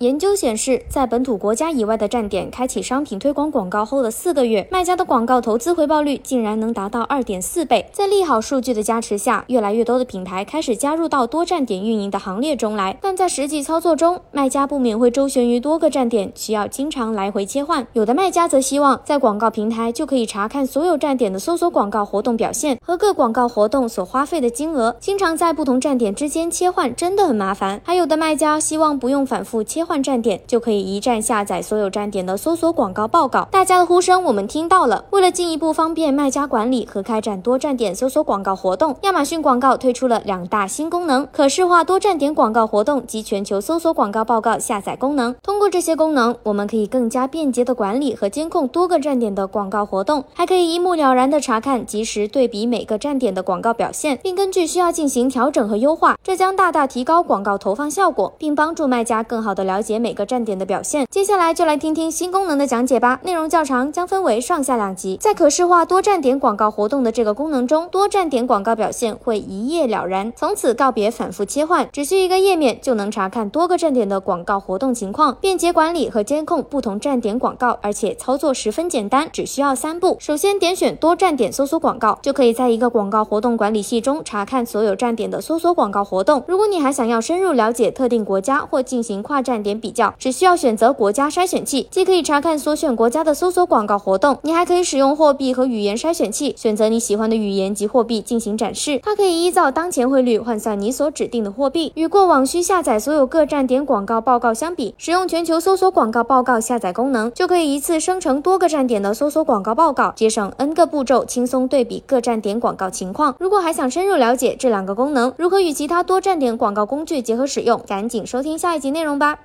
研究显示，在本土国家以外的站点开启商品推广广告后的四个月，卖家的广告投资回报率竟然能达到二点四倍。在利好数据的加持下，越来越多的品牌开始加入到多站点运营的行列中来。但在实际操作中，卖家不免会周旋于多个站点，需要经常来回切换。有的卖家则希望在广告平台就可以查看所有站点的搜索广告活动表现和各广告活动所花费的金额，经常在不同站点之间切换，真的很麻烦。还有的卖家希望不用反复切换。换站点就可以一站下载所有站点的搜索广告报告。大家的呼声我们听到了。为了进一步方便卖家管理和开展多站点搜索广告活动，亚马逊广告推出了两大新功能：可视化多站点广告活动及全球搜索广告报告下载功能。通过这些功能，我们可以更加便捷的管理和监控多个站点的广告活动，还可以一目了然的查看、及时对比每个站点的广告表现，并根据需要进行调整和优化。这将大大提高广告投放效果，并帮助卖家更好的了。了解每个站点的表现，接下来就来听听新功能的讲解吧。内容较长，将分为上下两集。在可视化多站点广告活动的这个功能中，多站点广告表现会一页了然，从此告别反复切换，只需一个页面就能查看多个站点的广告活动情况，便捷管理和监控不同站点广告，而且操作十分简单，只需要三步。首先点选多站点搜索广告，就可以在一个广告活动管理器中查看所有站点的搜索广告活动。如果你还想要深入了解特定国家或进行跨站点，点比较，只需要选择国家筛选器，既可以查看所选国家的搜索广告活动，你还可以使用货币和语言筛选器，选择你喜欢的语言及货币进行展示。它可以依照当前汇率换算你所指定的货币。与过往需下载所有各站点广告报告相比，使用全球搜索广告报告下载功能，就可以一次生成多个站点的搜索广告报告，节省 N 个步骤，轻松对比各站点广告情况。如果还想深入了解这两个功能如何与其他多站点广告工具结合使用，赶紧收听下一集内容吧。